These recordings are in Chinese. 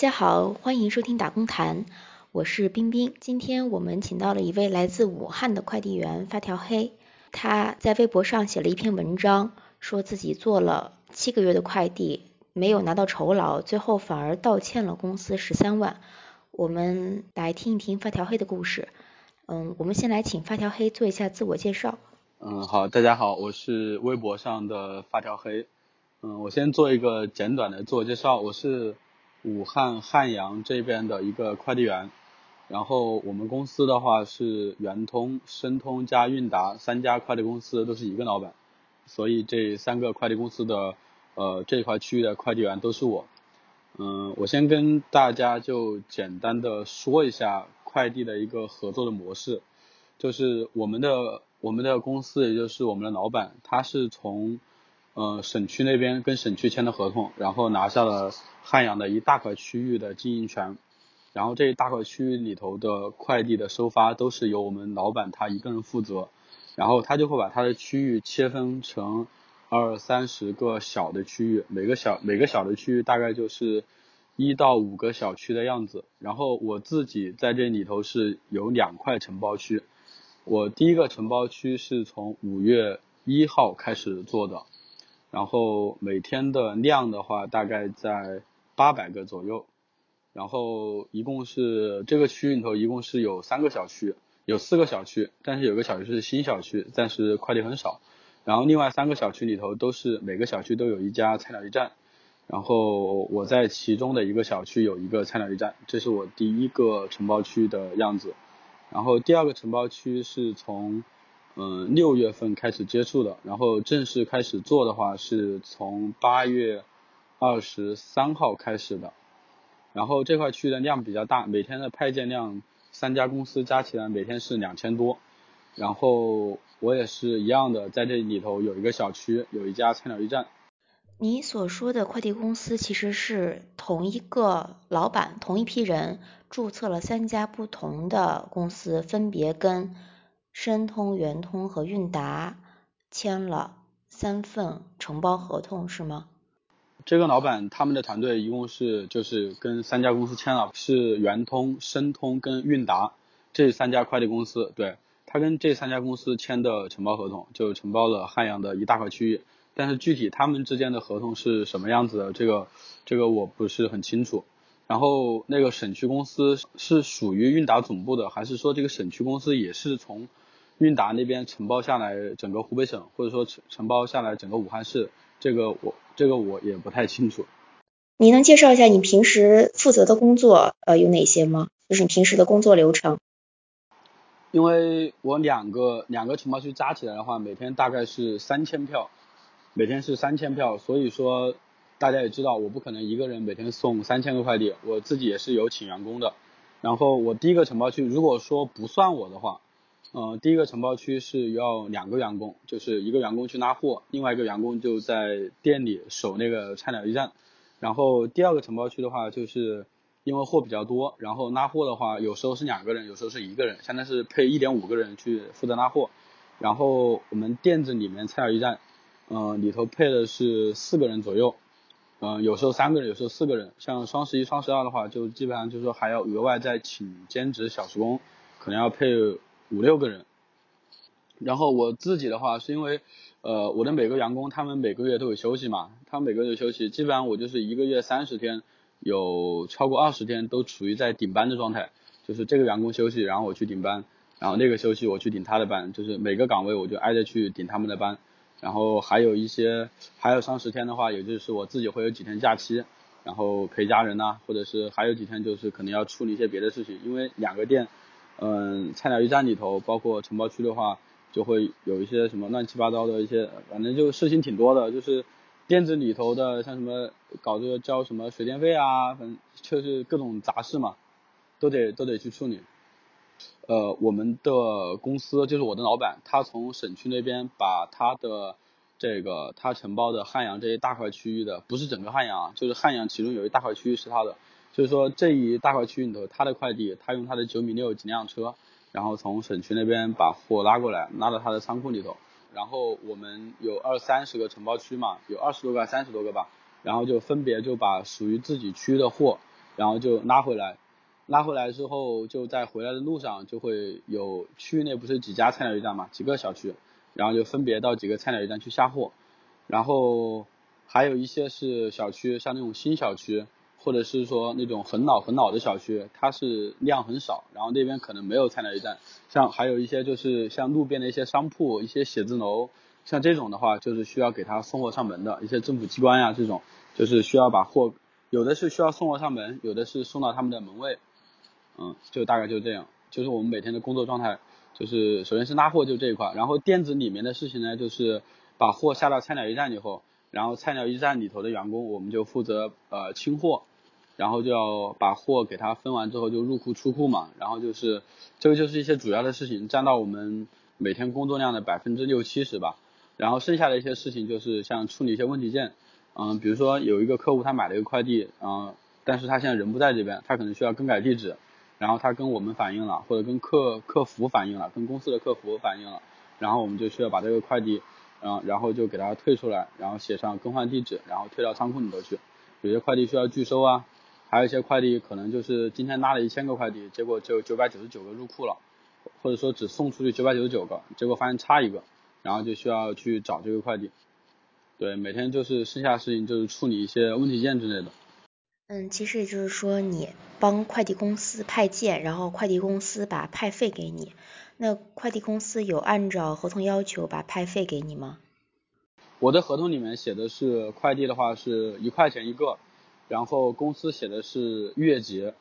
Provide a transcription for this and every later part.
大家好，欢迎收听打工谈，我是冰冰。今天我们请到了一位来自武汉的快递员发条黑，他在微博上写了一篇文章，说自己做了七个月的快递，没有拿到酬劳，最后反而倒欠了公司十三万。我们来听一听发条黑的故事。嗯，我们先来请发条黑做一下自我介绍。嗯，好，大家好，我是微博上的发条黑。嗯，我先做一个简短的自我介绍，我是。武汉汉阳这边的一个快递员，然后我们公司的话是圆通、申通加韵达三家快递公司都是一个老板，所以这三个快递公司的呃这块区域的快递员都是我。嗯，我先跟大家就简单的说一下快递的一个合作的模式，就是我们的我们的公司也就是我们的老板，他是从呃省区那边跟省区签的合同，然后拿下了。汉阳的一大块区域的经营权，然后这一大块区域里头的快递的收发都是由我们老板他一个人负责，然后他就会把他的区域切分成二三十个小的区域，每个小每个小的区域大概就是一到五个小区的样子，然后我自己在这里头是有两块承包区，我第一个承包区是从五月一号开始做的，然后每天的量的话大概在。八百个左右，然后一共是这个区域里头一共是有三个小区，有四个小区，但是有个小区是新小区，暂时快递很少。然后另外三个小区里头都是每个小区都有一家菜鸟驿站，然后我在其中的一个小区有一个菜鸟驿站，这是我第一个承包区的样子。然后第二个承包区是从嗯六月份开始接触的，然后正式开始做的话是从八月。二十三号开始的，然后这块区域的量比较大，每天的派件量三家公司加起来每天是两千多，然后我也是一样的，在这里头有一个小区，有一家菜鸟驿站。你所说的快递公司其实是同一个老板，同一批人注册了三家不同的公司，分别跟申通、圆通和韵达签了三份承包合同，是吗？这个老板他们的团队一共是就是跟三家公司签了，是圆通、申通跟韵达这三家快递公司，对他跟这三家公司签的承包合同，就承包了汉阳的一大块区域。但是具体他们之间的合同是什么样子的，这个这个我不是很清楚。然后那个省区公司是属于韵达总部的，还是说这个省区公司也是从韵达那边承包下来整个湖北省，或者说承承包下来整个武汉市？这个我这个我也不太清楚。你能介绍一下你平时负责的工作呃有哪些吗？就是你平时的工作流程。因为我两个两个承包区加起来的话，每天大概是三千票，每天是三千票，所以说大家也知道，我不可能一个人每天送三千个快递，我自己也是有请员工的。然后我第一个承包区，如果说不算我的话。呃，第一个承包区是要两个员工，就是一个员工去拉货，另外一个员工就在店里守那个菜鸟驿站。然后第二个承包区的话，就是因为货比较多，然后拉货的话，有时候是两个人，有时候是一个人，相当是配一点五个人去负责拉货。然后我们店子里面菜鸟驿站，嗯，里头配的是四个人左右，嗯，有时候三个人，有时候四个人。像双十一、双十二的话，就基本上就是说还要额外再请兼职小时工，可能要配。五六个人，然后我自己的话是因为，呃，我的每个员工他们每个月都有休息嘛，他们每个月休息，基本上我就是一个月三十天，有超过二十天都处于在顶班的状态，就是这个员工休息，然后我去顶班，然后那个休息我去顶他的班，就是每个岗位我就挨着去顶他们的班，然后还有一些还有三十天的话，也就是我自己会有几天假期，然后陪家人呐，或者是还有几天就是可能要处理一些别的事情，因为两个店。嗯，菜鸟驿站里头，包括承包区的话，就会有一些什么乱七八糟的一些，反正就事情挺多的。就是店子里头的，像什么搞这个交什么水电费啊，反正就是各种杂事嘛，都得都得去处理。呃，我们的公司就是我的老板，他从省区那边把他的这个他承包的汉阳这一大块区域的，不是整个汉阳啊，就是汉阳其中有一大块区域是他的。就是说这一大块区域里头，他的快递，他用他的九米六几辆车，然后从省区那边把货拉过来，拉到他的仓库里头。然后我们有二三十个承包区嘛，有二十多个、三十多个吧，然后就分别就把属于自己区的货，然后就拉回来，拉回来之后就在回来的路上就会有区域内不是几家菜鸟驿站嘛，几个小区，然后就分别到几个菜鸟驿站去下货，然后还有一些是小区，像那种新小区。或者是说那种很老很老的小区，它是量很少，然后那边可能没有菜鸟驿站。像还有一些就是像路边的一些商铺、一些写字楼，像这种的话，就是需要给他送货上门的一些政府机关呀，这种就是需要把货，有的是需要送货上门，有的是送到他们的门卫。嗯，就大概就这样，就是我们每天的工作状态，就是首先是拉货就这一块，然后店子里面的事情呢，就是把货下到菜鸟驿站以后，然后菜鸟驿站里头的员工，我们就负责呃清货。然后就要把货给他分完之后就入库出库嘛，然后就是这个就是一些主要的事情，占到我们每天工作量的百分之六七十吧。然后剩下的一些事情就是像处理一些问题件，嗯，比如说有一个客户他买了一个快递，嗯，但是他现在人不在这边，他可能需要更改地址，然后他跟我们反映了，或者跟客客服反映了，跟公司的客服反映了，然后我们就需要把这个快递，嗯，然后就给他退出来，然后写上更换地址，然后退到仓库里头去。有些快递需要拒收啊。还有一些快递可能就是今天拉了一千个快递，结果就九百九十九个入库了，或者说只送出去九百九十九个，结果发现差一个，然后就需要去找这个快递。对，每天就是剩下事情就是处理一些问题件之类的。嗯，其实也就是说你帮快递公司派件，然后快递公司把派费给你。那快递公司有按照合同要求把派费给你吗？我的合同里面写的是快递的话是一块钱一个。然后公司写的是月结，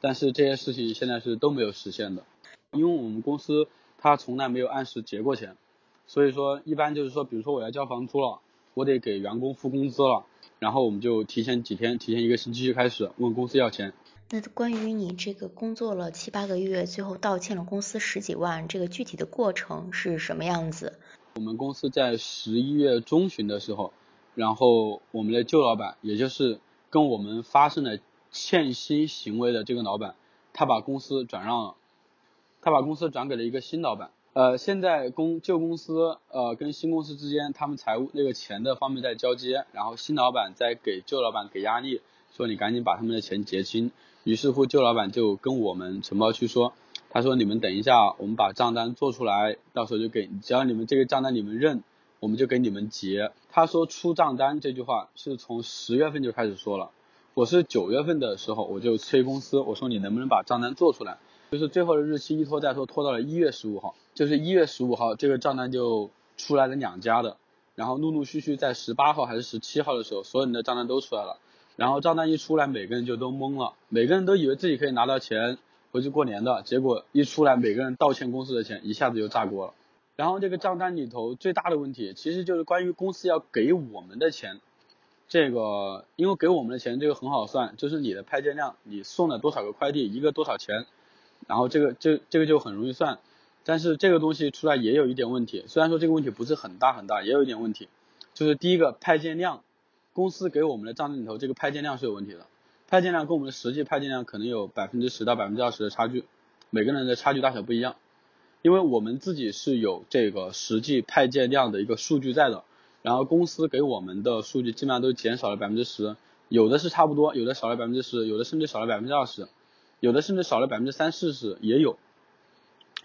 但是这些事情现在是都没有实现的，因为我们公司它从来没有按时结过钱，所以说一般就是说，比如说我要交房租了，我得给员工付工资了，然后我们就提前几天，提前一个星期就开始问公司要钱。那关于你这个工作了七八个月，最后倒欠了公司十几万，这个具体的过程是什么样子？我们公司在十一月中旬的时候，然后我们的旧老板，也就是。跟我们发生了欠薪行为的这个老板，他把公司转让了，他把公司转给了一个新老板。呃，现在公旧公司呃跟新公司之间，他们财务那个钱的方面在交接，然后新老板在给旧老板给压力，说你赶紧把他们的钱结清。于是乎，旧老板就跟我们承包区说，他说你们等一下，我们把账单做出来，到时候就给，只要你们这个账单你们认。我们就给你们结。他说出账单这句话是从十月份就开始说了。我是九月份的时候我就催公司，我说你能不能把账单做出来？就是最后的日期一拖再拖，拖到了一月十五号。就是一月十五号这个账单就出来了两家的，然后陆陆续续在十八号还是十七号的时候，所有人的账单都出来了。然后账单一出来，每个人就都懵了，每个人都以为自己可以拿到钱回去过年的，结果一出来，每个人倒欠公司的钱一下子就炸锅了。然后这个账单里头最大的问题，其实就是关于公司要给我们的钱，这个因为给我们的钱这个很好算，就是你的派件量，你送了多少个快递，一个多少钱，然后这个这这个就很容易算，但是这个东西出来也有一点问题，虽然说这个问题不是很大很大，也有一点问题，就是第一个派件量，公司给我们的账单里头这个派件量是有问题的，派件量跟我们的实际派件量可能有百分之十到百分之二十的差距，每个人的差距大小不一样。因为我们自己是有这个实际派件量的一个数据在的，然后公司给我们的数据基本上都减少了百分之十，有的是差不多，有的少了百分之十，有的甚至少了百分之二十，有的甚至少了百分之三四十也有，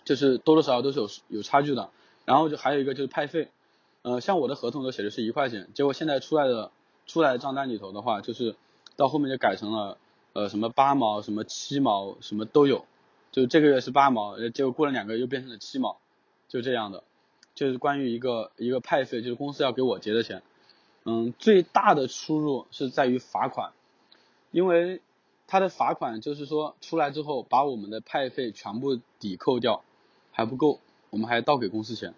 就是多多少少都是有有差距的。然后就还有一个就是派费，呃，像我的合同都写的是一块钱，结果现在出来的出来的账单里头的话，就是到后面就改成了呃什么八毛、什么七毛、什么都有。就这个月是八毛，结果过了两个月又变成了七毛，就这样的，就是关于一个一个派费，就是公司要给我结的钱，嗯，最大的出入是在于罚款，因为他的罚款就是说出来之后把我们的派费全部抵扣掉还不够，我们还倒给公司钱，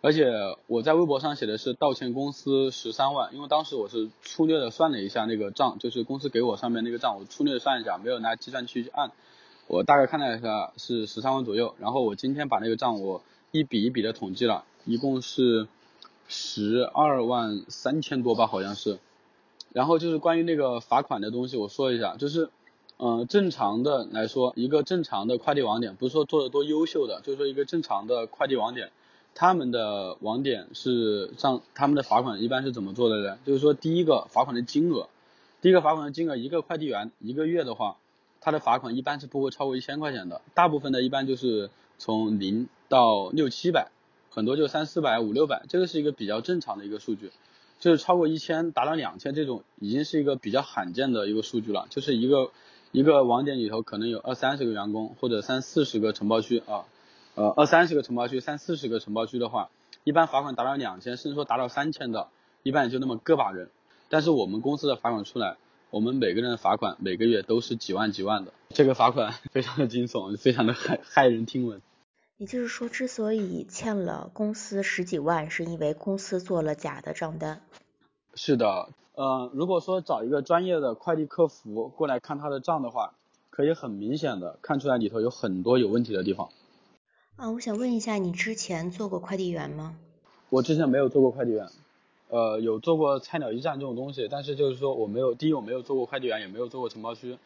而且我在微博上写的是道歉公司十三万，因为当时我是粗略的算了一下那个账，就是公司给我上面那个账，我粗略的算一下，没有拿计算器去按。我大概看了一下，是十三万左右。然后我今天把那个账我一笔一笔的统计了，一共是十二万三千多吧，好像是。然后就是关于那个罚款的东西，我说一下，就是，嗯，正常的来说，一个正常的快递网点，不是说做的多优秀的，就是说一个正常的快递网点，他们的网点是上他们的罚款一般是怎么做的呢？就是说第一个罚款的金额，第一个罚款的金额，一个快递员一个月的话，他的罚款一般是不会超过一千块钱的，大部分的一般就是从零到六七百，很多就三四百五六百，这个是一个比较正常的一个数据。就是超过一千达到两千这种，已经是一个比较罕见的一个数据了。就是一个一个网点里头可能有二三十个员工，或者三四十个承包区啊，呃二三十个承包区，三四十个承包区的话，一般罚款达到两千，甚至说达到三千的，一般也就那么个把人。但是我们公司的罚款出来，我们每个人的罚款每个月都是几万几万的，这个罚款非常的惊悚，非常的骇骇人听闻。也就是说，之所以欠了公司十几万，是因为公司做了假的账单。是的，呃，如果说找一个专业的快递客服过来看他的账的话，可以很明显的看出来里头有很多有问题的地方。啊，我想问一下，你之前做过快递员吗？我之前没有做过快递员。呃，有做过菜鸟驿站这种东西，但是就是说我没有，第一我没有做过快递员，也没有做过承包区，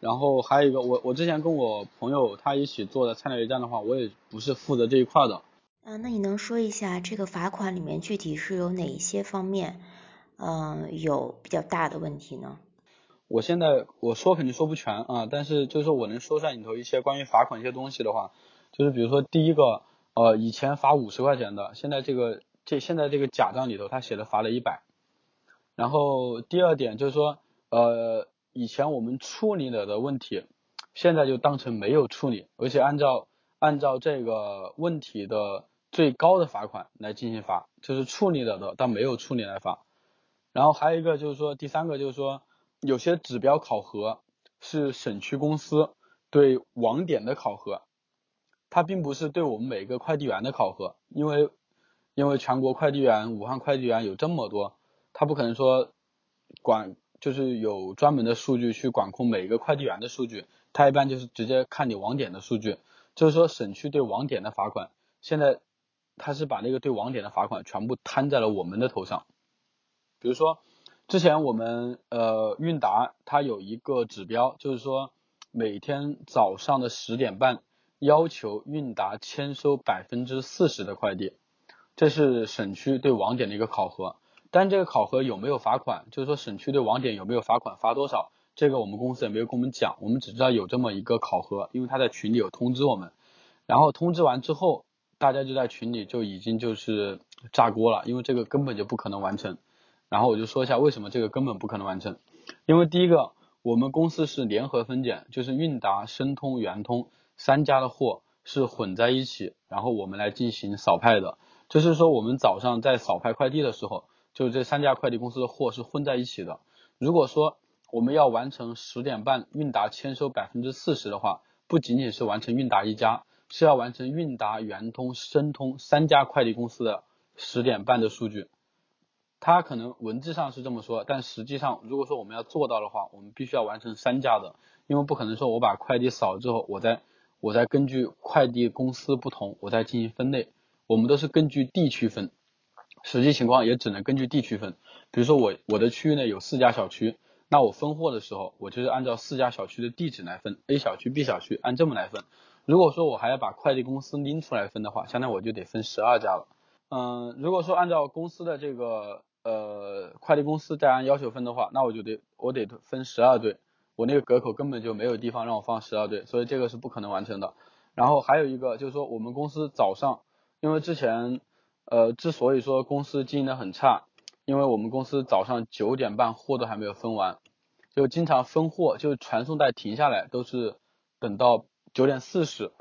然后还有一个，我我之前跟我朋友他一起做的菜鸟驿站的话，我也不是负责这一块的。啊，那你能说一下这个罚款里面具体是有哪一些方面，嗯，有比较大的问题呢？我现在我说肯定说不全啊，但是就是说我能说出来里头一些关于罚款一些东西的话，就是比如说第一个，呃，以前罚五十块钱的，现在这个。这现在这个假账里头，他写的罚了一百。然后第二点就是说，呃，以前我们处理了的问题，现在就当成没有处理，而且按照按照这个问题的最高的罚款来进行罚，就是处理了的但没有处理来罚。然后还有一个就是说，第三个就是说，有些指标考核是省区公司对网点的考核，它并不是对我们每个快递员的考核，因为。因为全国快递员、武汉快递员有这么多，他不可能说管就是有专门的数据去管控每一个快递员的数据，他一般就是直接看你网点的数据。就是说省区对网点的罚款，现在他是把那个对网点的罚款全部摊在了我们的头上。比如说之前我们呃韵达它有一个指标，就是说每天早上的十点半要求韵达签收百分之四十的快递。这是省区对网点的一个考核，但这个考核有没有罚款？就是说省区对网点有没有罚款，罚多少？这个我们公司也没有跟我们讲，我们只知道有这么一个考核，因为他在群里有通知我们。然后通知完之后，大家就在群里就已经就是炸锅了，因为这个根本就不可能完成。然后我就说一下为什么这个根本不可能完成，因为第一个，我们公司是联合分拣，就是韵达、申通、圆通三家的货是混在一起，然后我们来进行扫派的。就是说，我们早上在扫派快递的时候，就这三家快递公司的货是混在一起的。如果说我们要完成十点半韵达签收百分之四十的话，不仅仅是完成韵达一家，是要完成韵达、圆通、申通三家快递公司的十点半的数据。它可能文字上是这么说，但实际上，如果说我们要做到的话，我们必须要完成三家的，因为不可能说我把快递扫了之后，我再我再根据快递公司不同，我再进行分类。我们都是根据地区分，实际情况也只能根据地区分。比如说我我的区域内有四家小区，那我分货的时候，我就是按照四家小区的地址来分，A 小区、B 小区按这么来分。如果说我还要把快递公司拎出来分的话，相当于我就得分十二家了。嗯，如果说按照公司的这个呃快递公司再按要求分的话，那我就得我得分十二队，我那个隔口根本就没有地方让我放十二队，所以这个是不可能完成的。然后还有一个就是说我们公司早上。因为之前，呃，之所以说公司经营的很差，因为我们公司早上九点半货都还没有分完，就经常分货，就传送带停下来都是等到九点四十，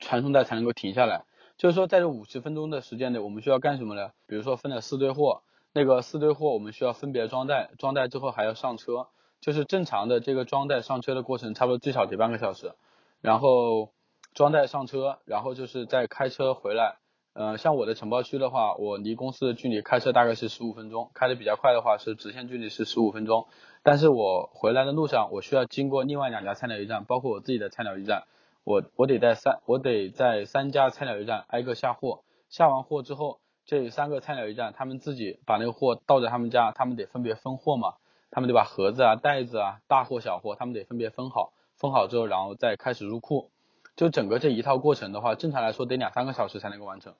传送带才能够停下来。就是说在这五十分钟的时间内，我们需要干什么呢？比如说分了四堆货，那个四堆货我们需要分别装袋，装袋之后还要上车，就是正常的这个装袋上车的过程，差不多最少得半个小时，然后。装袋上车，然后就是再开车回来。呃，像我的承包区的话，我离公司的距离开车大概是十五分钟，开的比较快的话是直线距离是十五分钟。但是我回来的路上，我需要经过另外两家菜鸟驿站，包括我自己的菜鸟驿站。我我得在三我得在三家菜鸟驿站挨个下货，下完货之后，这三个菜鸟驿站他们自己把那个货倒在他们家，他们得分别分货嘛，他们得把盒子啊、袋子啊、大货小货，他们得分别分好，分好之后，然后再开始入库。就整个这一套过程的话，正常来说得两三个小时才能够完成，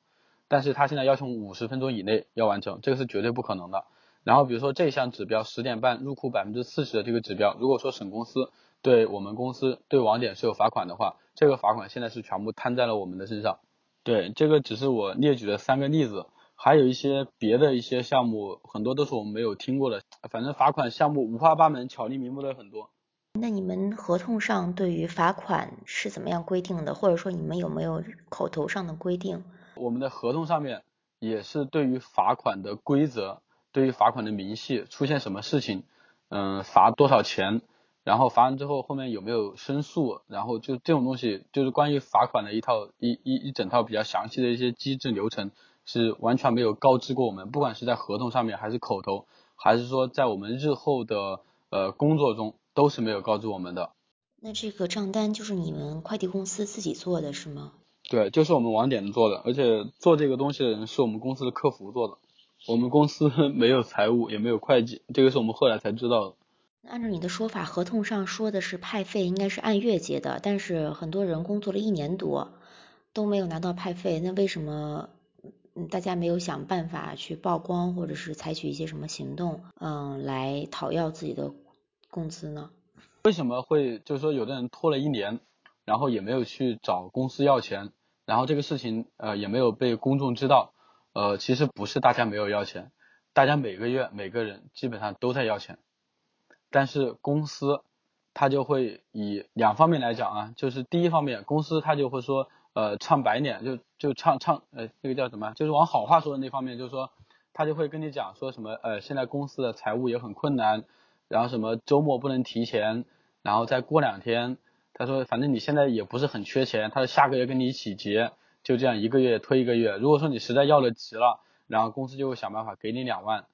但是他现在要求五十分钟以内要完成，这个是绝对不可能的。然后比如说这项指标十点半入库百分之四十的这个指标，如果说省公司对我们公司对网点是有罚款的话，这个罚款现在是全部摊在了我们的身上。对，这个只是我列举的三个例子，还有一些别的一些项目，很多都是我们没有听过的。反正罚款项目五花八门，巧立名目的很多。那你们合同上对于罚款是怎么样规定的？或者说你们有没有口头上的规定？我们的合同上面也是对于罚款的规则，对于罚款的明细，出现什么事情，嗯，罚多少钱。然后罚完之后，后面有没有申诉？然后就这种东西，就是关于罚款的一套一一一整套比较详细的一些机制流程，是完全没有告知过我们，不管是在合同上面，还是口头，还是说在我们日后的呃工作中，都是没有告知我们的。那这个账单就是你们快递公司自己做的是吗？对，就是我们网点做的，而且做这个东西的人是我们公司的客服做的，我们公司 没有财务，也没有会计，这个是我们后来才知道的。按照你的说法，合同上说的是派费应该是按月结的，但是很多人工作了一年多都没有拿到派费，那为什么大家没有想办法去曝光或者是采取一些什么行动，嗯，来讨要自己的工资呢？为什么会就是说有的人拖了一年，然后也没有去找公司要钱，然后这个事情呃也没有被公众知道，呃其实不是大家没有要钱，大家每个月每个人基本上都在要钱。但是公司他就会以两方面来讲啊，就是第一方面，公司他就会说，呃，唱白脸，就就唱唱，呃，那个叫什么，就是往好话说的那方面，就是说他就会跟你讲说什么，呃，现在公司的财务也很困难，然后什么周末不能提前，然后再过两天，他说反正你现在也不是很缺钱，他说下个月跟你一起结，就这样一个月推一个月，如果说你实在要了急了，然后公司就会想办法给你两万，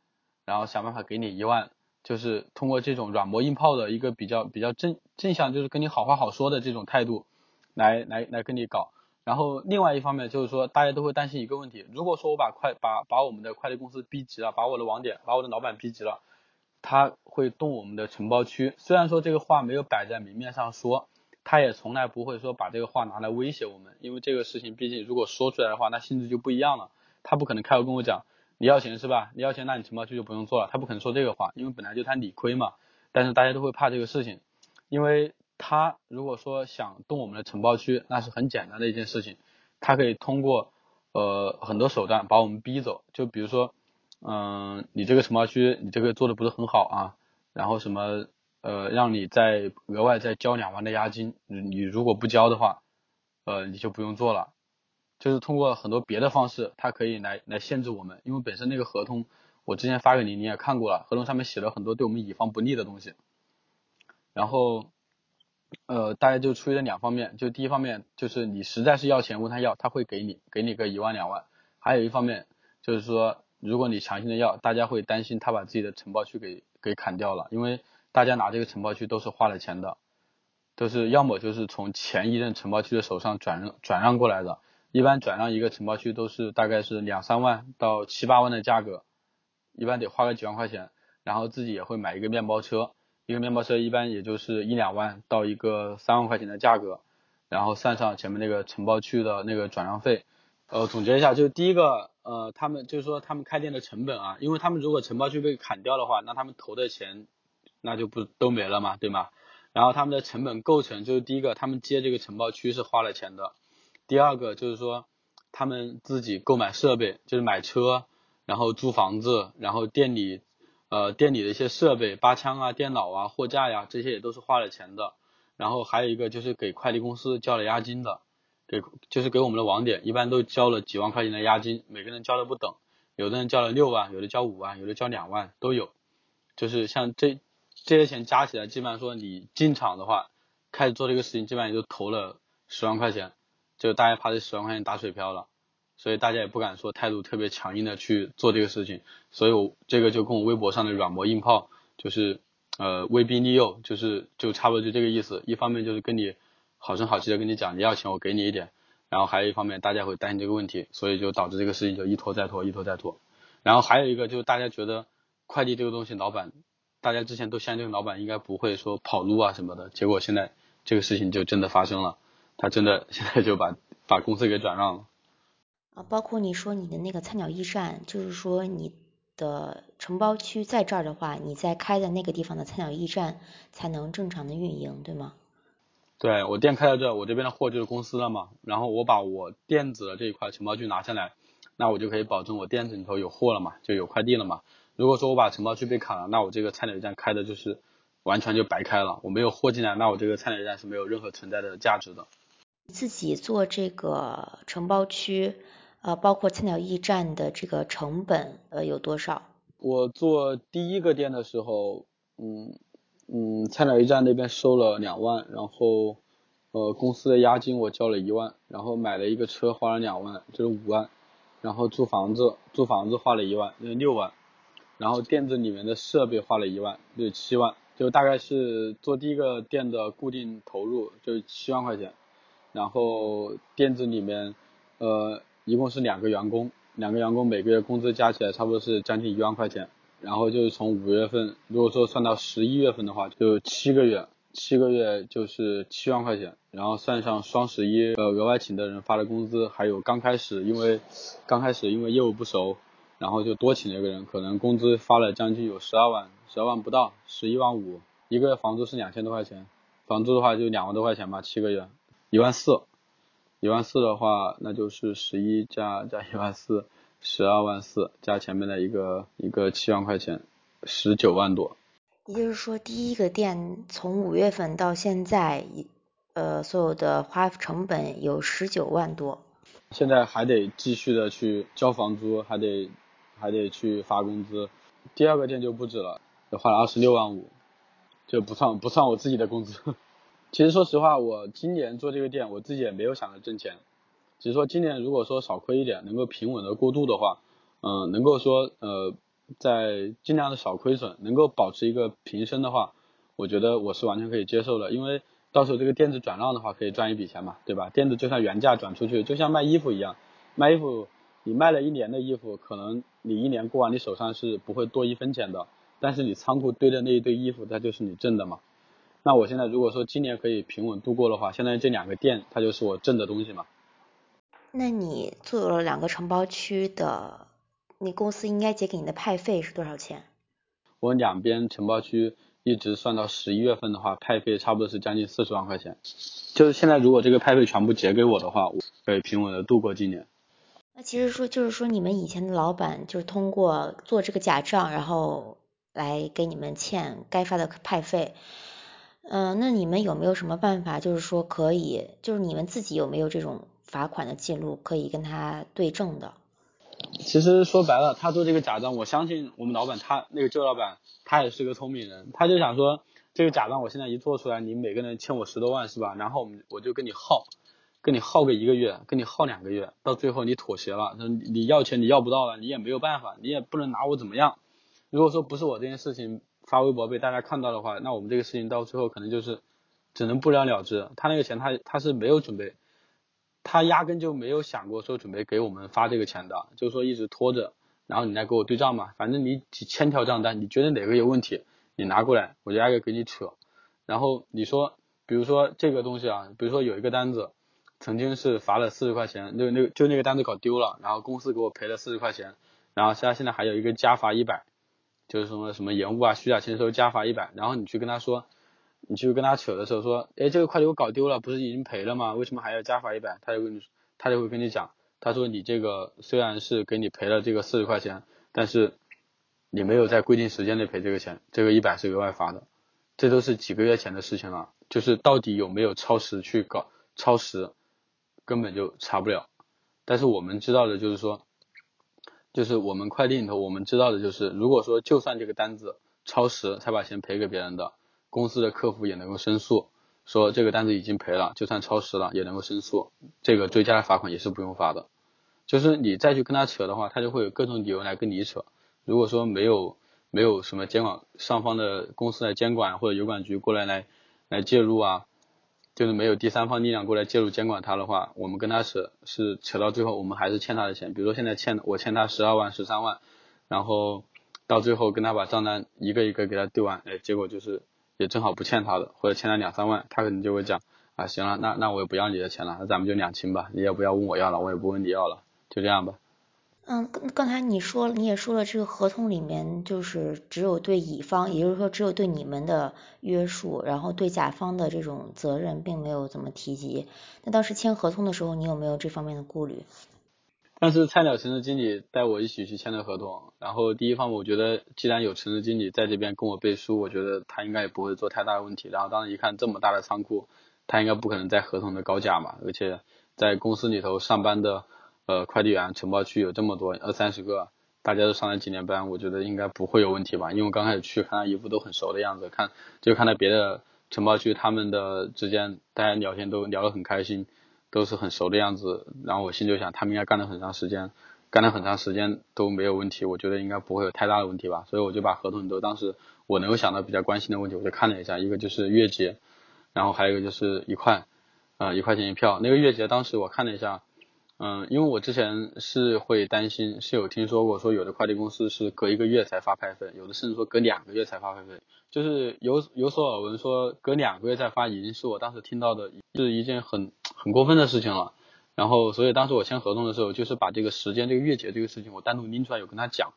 然后想办法给你一万。就是通过这种软磨硬泡的一个比较比较正正向，就是跟你好话好说的这种态度，来来来跟你搞。然后另外一方面就是说，大家都会担心一个问题：如果说我把快把把我们的快递公司逼急了，把我的网点把我的老板逼急了，他会动我们的承包区。虽然说这个话没有摆在明面上说，他也从来不会说把这个话拿来威胁我们，因为这个事情毕竟如果说出来的话，那性质就不一样了。他不可能开口跟我讲。你要钱是吧？你要钱，那你承包区就不用做了。他不可能说这个话，因为本来就他理亏嘛。但是大家都会怕这个事情，因为他如果说想动我们的承包区，那是很简单的一件事情，他可以通过呃很多手段把我们逼走。就比如说，嗯，你这个承包区你这个做的不是很好啊，然后什么呃让你再额外再交两万的押金，你你如果不交的话，呃你就不用做了。就是通过很多别的方式，它可以来来限制我们，因为本身那个合同我之前发给你，你也看过了，合同上面写了很多对我们乙方不利的东西。然后，呃，大家就出于这两方面，就第一方面就是你实在是要钱问他要，他会给你，给你个一万两万；还有一方面就是说，如果你强行的要，大家会担心他把自己的承包区给给砍掉了，因为大家拿这个承包区都是花了钱的，都是要么就是从前一任承包区的手上转让转让过来的。一般转让一个承包区都是大概是两三万到七八万的价格，一般得花个几万块钱，然后自己也会买一个面包车，一个面包车一般也就是一两万到一个三万块钱的价格，然后算上前面那个承包区的那个转让费，呃，总结一下，就第一个，呃，他们就是说他们开店的成本啊，因为他们如果承包区被砍掉的话，那他们投的钱那就不都没了嘛，对吗？然后他们的成本构成就是第一个，他们接这个承包区是花了钱的。第二个就是说，他们自己购买设备，就是买车，然后租房子，然后店里，呃，店里的一些设备，八枪啊、电脑啊、货架呀，这些也都是花了钱的。然后还有一个就是给快递公司交了押金的，给就是给我们的网点，一般都交了几万块钱的押金，每个人交的不等，有的人交了六万，有的交五万，有的交两万都有。就是像这这些钱加起来，基本上说你进场的话，开始做这个事情，基本上也就投了十万块钱。就大家怕这十万块钱打水漂了，所以大家也不敢说态度特别强硬的去做这个事情，所以我这个就跟我微博上的软磨硬泡，就是呃威逼利诱，就是就差不多就这个意思。一方面就是跟你好声好气的跟你讲你要钱我给你一点，然后还有一方面大家会担心这个问题，所以就导致这个事情就一拖再拖，一拖再拖。然后还有一个就是大家觉得快递这个东西，老板大家之前都相信老板应该不会说跑路啊什么的，结果现在这个事情就真的发生了。他真的 现在就把把公司给转让了啊，包括你说你的那个菜鸟驿站，就是说你的承包区在这儿的话，你在开的那个地方的菜鸟驿站才能正常的运营，对吗？对我店开在这，我这边的货就是公司的嘛，然后我把我电子的这一块承包区拿下来，那我就可以保证我店子里头有货了嘛，就有快递了嘛。如果说我把承包区被砍了，那我这个菜鸟驿站开的就是完全就白开了，我没有货进来，那我这个菜鸟驿站是没有任何存在的价值的。自己做这个承包区，呃，包括菜鸟驿站的这个成本，呃，有多少？我做第一个店的时候，嗯嗯，菜鸟驿站那边收了两万，然后呃公司的押金我交了一万，然后买了一个车花了两万，就是五万，然后租房子租房子花了一万，就是六万，然后店子里面的设备花了一万，就是七万，就大概是做第一个店的固定投入就是七万块钱。然后店子里面，呃，一共是两个员工，两个员工每个月工资加起来差不多是将近一万块钱。然后就是从五月份，如果说算到十一月份的话，就七个月，七个月就是七万块钱。然后算上双十一呃额外请的人发的工资，还有刚开始因为刚开始因为业务不熟，然后就多请了一个人，可能工资发了将近有十二万，十二万不到，十一万五，一个月房租是两千多块钱，房租的话就两万多块钱吧，七个月。一万四，一万四的话，那就是十一加加一万四，十二万四加前面的一个一个七万块钱，十九万多。也就是说，第一个店从五月份到现在，呃，所有的花成本有十九万多。现在还得继续的去交房租，还得还得去发工资。第二个店就不止了，花了二十六万五，就不算不算我自己的工资。其实说实话，我今年做这个店，我自己也没有想着挣钱。只是说今年如果说少亏一点，能够平稳的过渡的话，嗯，能够说呃，在尽量的少亏损，能够保持一个平升的话，我觉得我是完全可以接受的。因为到时候这个店子转让的话，可以赚一笔钱嘛，对吧？店子就算原价转出去，就像卖衣服一样，卖衣服你卖了一年的衣服，可能你一年过完，你手上是不会多一分钱的。但是你仓库堆的那一堆衣服，它就是你挣的嘛。那我现在如果说今年可以平稳度过的话，相当于这两个店它就是我挣的东西嘛。那你做了两个承包区的，你公司应该结给你的派费是多少钱？我两边承包区一直算到十一月份的话，派费差不多是将近四十万块钱。就是现在如果这个派费全部结给我的话，我可以平稳的度过今年。那其实说就是说你们以前的老板就是通过做这个假账，然后来给你们欠该发的派费。嗯，那你们有没有什么办法，就是说可以，就是你们自己有没有这种罚款的记录可以跟他对证的？其实说白了，他做这个假账，我相信我们老板他那个旧老板他也是个聪明人，他就想说这个假账我现在一做出来，你每个人欠我十多万是吧？然后我们我就跟你耗，跟你耗个一个月，跟你耗两个月，到最后你妥协了，你你要钱你要不到了，你也没有办法，你也不能拿我怎么样。如果说不是我这件事情。发微博被大家看到的话，那我们这个事情到最后可能就是只能不了了之。他那个钱他他是没有准备，他压根就没有想过说准备给我们发这个钱的，就是说一直拖着，然后你来给我对账嘛，反正你几千条账单，你觉得哪个有问题，你拿过来，我就挨个给你扯。然后你说，比如说这个东西啊，比如说有一个单子，曾经是罚了四十块钱，那那个就那个单子搞丢了，然后公司给我赔了四十块钱，然后现在现在还有一个加罚一百。就是什么什么延误啊、虚假签收加罚一百，然后你去跟他说，你去跟他扯的时候说，哎，这个快递我搞丢了，不是已经赔了吗？为什么还要加罚一百？他就跟你，他就会跟你讲，他说你这个虽然是给你赔了这个四十块钱，但是你没有在规定时间内赔这个钱，这个一百是额外罚的，这都是几个月前的事情了，就是到底有没有超时去搞超时，根本就查不了，但是我们知道的就是说。就是我们快递里头，我们知道的就是，如果说就算这个单子超时才把钱赔给别人的，公司的客服也能够申诉，说这个单子已经赔了，就算超时了也能够申诉，这个追加的罚款也是不用发的。就是你再去跟他扯的话，他就会有各种理由来跟你扯。如果说没有没有什么监管上方的公司来监管，或者邮管局过来来来介入啊。就是没有第三方力量过来介入监管他的话，我们跟他扯是扯到最后，我们还是欠他的钱。比如说现在欠我欠他十二万、十三万，然后到最后跟他把账单一个一个给他对完，哎，结果就是也正好不欠他的，或者欠他两三万，他可能就会讲啊，行了，那那我也不要你的钱了，那咱们就两清吧，你也不要问我要了，我也不问你要了，就这样吧。嗯，刚才你说你也说了，这个合同里面就是只有对乙方，也就是说只有对你们的约束，然后对甲方的这种责任并没有怎么提及。那当时签合同的时候，你有没有这方面的顾虑？但是菜鸟城市经理带我一起去签的合同，然后第一方面我觉得既然有城市经理在这边跟我背书，我觉得他应该也不会做太大的问题。然后当时一看这么大的仓库，他应该不可能在合同的高价嘛，而且在公司里头上班的。呃，快递员承包区有这么多二三十个，大家都上了几年班，我觉得应该不会有问题吧。因为刚开始去，看他一副都很熟的样子，看就看到别的承包区他们的之间大家聊天都聊得很开心，都是很熟的样子。然后我心就想，他们应该干了很长时间，干了很长时间都没有问题，我觉得应该不会有太大的问题吧。所以我就把合同很多当时我能够想到比较关心的问题，我就看了一下，一个就是月结，然后还有一个就是一块，呃一块钱一票。那个月结当时我看了一下。嗯，因为我之前是会担心，是有听说过说有的快递公司是隔一个月才发派费，有的甚至说隔两个月才发派费，就是有有所耳闻说隔两个月再发，已经是我当时听到的是一件很很过分的事情了。然后，所以当时我签合同的时候，就是把这个时间这个月结这个事情我单独拎出来有跟他讲。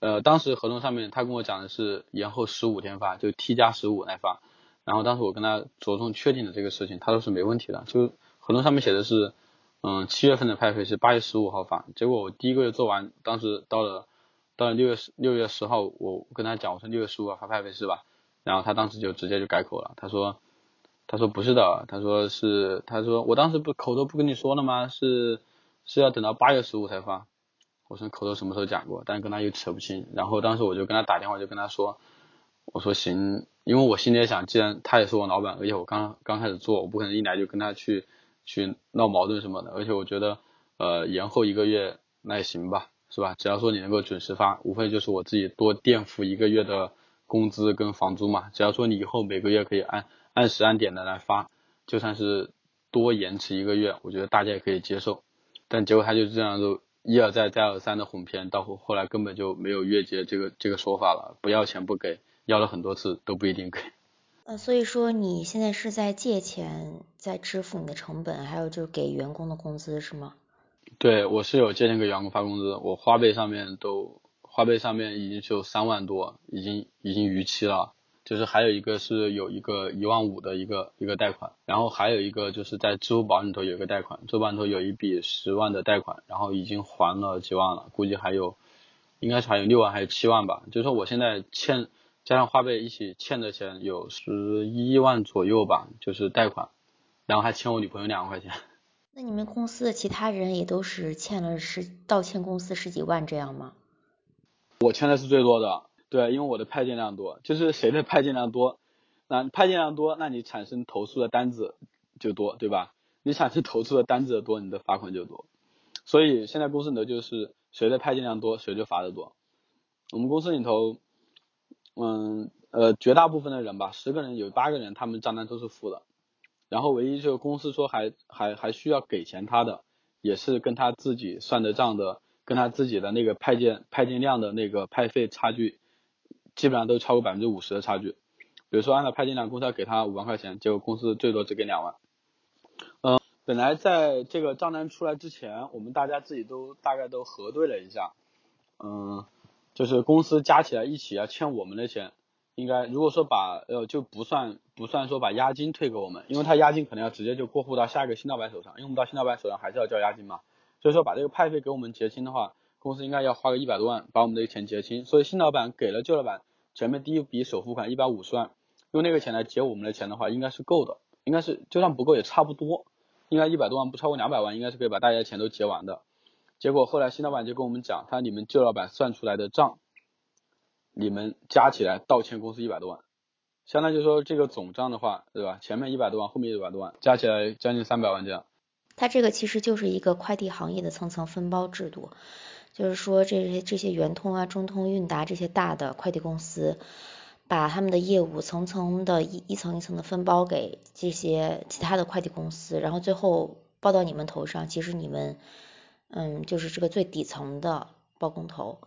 呃，当时合同上面他跟我讲的是延后十五天发，就 T 加十五来发。然后当时我跟他着重确定的这个事情，他都是没问题的，就合同上面写的是。嗯，七月份的派费是八月十五号发，结果我第一个月做完，当时到了到了六月十六月十号，我跟他讲，我说六月十五号发派费是吧？然后他当时就直接就改口了，他说他说不是的，他说是他说我当时不口头不跟你说了吗？是是要等到八月十五才发。我说口头什么时候讲过？但是跟他又扯不清。然后当时我就跟他打电话，就跟他说，我说行，因为我心里也想，既然他也是我老板，而且我刚刚开始做，我不可能一来就跟他去。去闹矛盾什么的，而且我觉得，呃，延后一个月那也行吧，是吧？只要说你能够准时发，无非就是我自己多垫付一个月的工资跟房租嘛。只要说你以后每个月可以按按时按点的来发，就算是多延迟一个月，我觉得大家也可以接受。但结果他就这样就一而再再而三的哄骗，到后后来根本就没有月结这个这个说法了，不要钱不给，要了很多次都不一定给。呃，所以说你现在是在借钱在支付你的成本，还有就是给员工的工资是吗？对，我是有借钱给员工发工资，我花呗上面都花呗上面已经是有三万多，已经已经逾期了，就是还有一个是有一个一万五的一个一个贷款，然后还有一个就是在支付宝里头有一个贷款，支付宝里头有一笔十万的贷款，然后已经还了几万了，估计还有应该是还有六万还有七万吧，就是说我现在欠。加上花呗一起欠的钱有十一万左右吧，就是贷款，然后还欠我女朋友两万块钱。那你们公司的其他人也都是欠了十倒欠公司十几万这样吗？我欠的是最多的，对，因为我的派件量多，就是谁的派件量多，那派件量多，那你产生投诉的单子就多，对吧？你产生投诉的单子的多，你的罚款就多。所以现在公司里头就是谁的派件量多，谁就罚的多。我们公司里头。嗯，呃，绝大部分的人吧，十个人有八个人，他们账单都是负的。然后唯一就是公司说还还还需要给钱他的，也是跟他自己算的账的，跟他自己的那个派件派件量的那个派费差距，基本上都超过百分之五十的差距。比如说按照派件量，公司要给他五万块钱，结果公司最多只给两万。嗯，本来在这个账单出来之前，我们大家自己都大概都核对了一下，嗯。就是公司加起来一起要欠我们的钱，应该如果说把呃就不算不算说把押金退给我们，因为他押金可能要直接就过户到下一个新老板手上，因为我们到新老板手上还是要交押金嘛，所以说把这个派费给我们结清的话，公司应该要花个一百多万把我们这个钱结清，所以新老板给了旧老板前面第一笔首付款一百五十万，用那个钱来结我们的钱的话，应该是够的，应该是就算不够也差不多，应该一百多万不超过两百万，应该是可以把大家的钱都结完的。结果后来新老板就跟我们讲，他你们旧老板算出来的账，你们加起来倒欠公司一百多万，相当于说这个总账的话，对吧？前面一百多万，后面一百多万，加起来将近三百万这样。他这个其实就是一个快递行业的层层分包制度，就是说这些这些圆通啊、中通、韵达这些大的快递公司，把他们的业务层层的一一层一层的分包给这些其他的快递公司，然后最后包到你们头上，其实你们。嗯，就是这个最底层的包工头。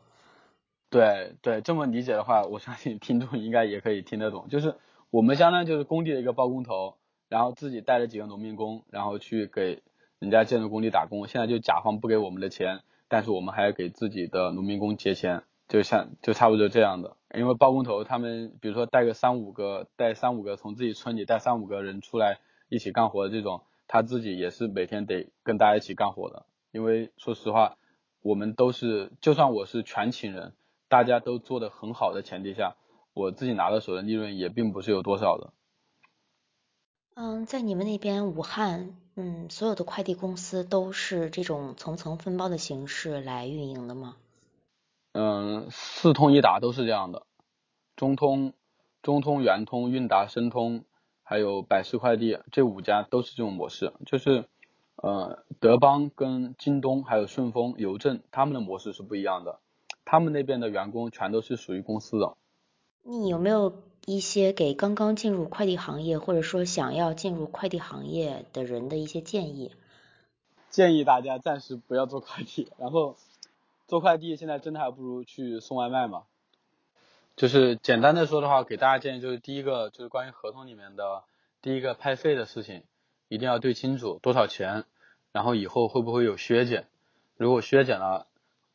对对，这么理解的话，我相信听众应该也可以听得懂。就是我们相当于就是工地的一个包工头，然后自己带了几个农民工，然后去给人家建筑工地打工。现在就甲方不给我们的钱，但是我们还要给自己的农民工结钱，就像就差不多这样的。因为包工头他们，比如说带个三五个，带三五个从自己村里带三五个人出来一起干活的这种，他自己也是每天得跟大家一起干活的。因为说实话，我们都是，就算我是全勤人，大家都做的很好的前提下，我自己拿到手的利润也并不是有多少的。嗯，在你们那边武汉，嗯，所有的快递公司都是这种层层分包的形式来运营的吗？嗯，四通一达都是这样的，中通、中通、圆通、韵达、申通，还有百世快递这五家都是这种模式。就是呃，德邦跟京东还有顺丰邮政他们的模式是不一样的，他们那边的员工全都是属于公司的。你有没有一些给刚刚进入快递行业或者说想要进入快递行业的人的一些建议？建议大家暂时不要做快递，然后。做快递现在真的还不如去送外卖嘛？就是简单的说的话，给大家建议就是第一个就是关于合同里面的第一个派费的事情，一定要对清楚多少钱，然后以后会不会有削减，如果削减了，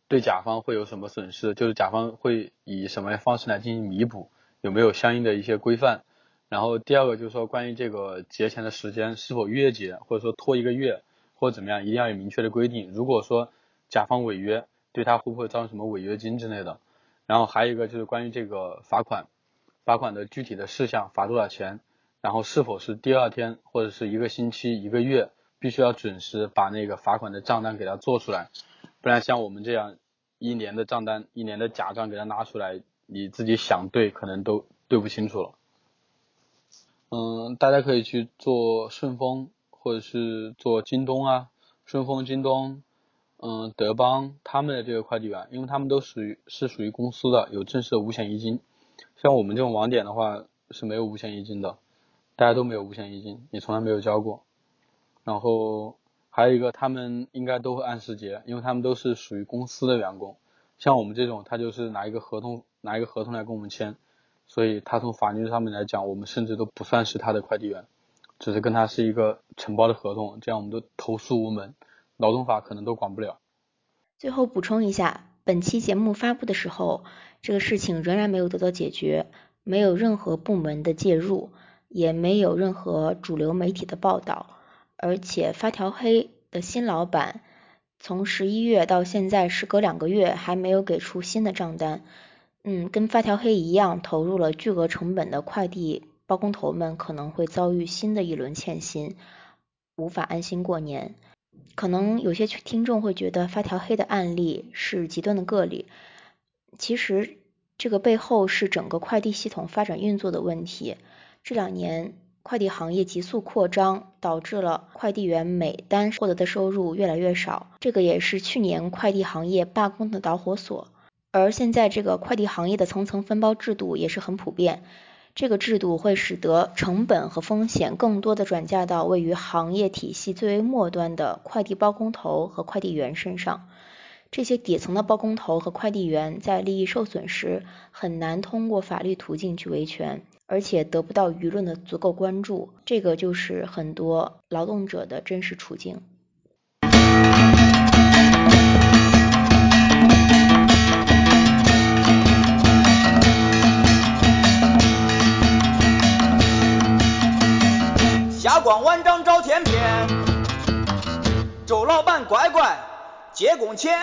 对甲方会有什么损失？就是甲方会以什么方式来进行弥补？有没有相应的一些规范？然后第二个就是说关于这个结钱的时间是否月结，或者说拖一个月或者怎么样，一定要有明确的规定。如果说甲方违约，对他会不会造成什么违约金之类的？然后还有一个就是关于这个罚款，罚款的具体的事项，罚多少钱？然后是否是第二天或者是一个星期、一个月，必须要准时把那个罚款的账单给他做出来，不然像我们这样一年的账单、一年的假账给他拿出来，你自己想对可能都对不清楚了。嗯，大家可以去做顺丰或者是做京东啊，顺丰、京东。嗯，德邦他们的这个快递员，因为他们都属于是属于公司的，有正式的五险一金。像我们这种网点的话是没有五险一金的，大家都没有五险一金，你从来没有交过。然后还有一个，他们应该都会按时结，因为他们都是属于公司的员工。像我们这种，他就是拿一个合同，拿一个合同来跟我们签，所以他从法律上面来讲，我们甚至都不算是他的快递员，只是跟他是一个承包的合同，这样我们都投诉无门。劳动法可能都管不了。最后补充一下，本期节目发布的时候，这个事情仍然没有得到解决，没有任何部门的介入，也没有任何主流媒体的报道。而且发条黑的新老板从十一月到现在，时隔两个月还没有给出新的账单。嗯，跟发条黑一样，投入了巨额成本的快递包工头们可能会遭遇新的一轮欠薪，无法安心过年。可能有些听众会觉得发条黑的案例是极端的个例，其实这个背后是整个快递系统发展运作的问题。这两年快递行业急速扩张，导致了快递员每单获得的收入越来越少，这个也是去年快递行业罢工的导火索。而现在这个快递行业的层层分包制度也是很普遍。这个制度会使得成本和风险更多的转嫁到位于行业体系最为末端的快递包工头和快递员身上。这些底层的包工头和快递员在利益受损时，很难通过法律途径去维权，而且得不到舆论的足够关注。这个就是很多劳动者的真实处境。霞光万丈照天边，周老板乖乖结工钱。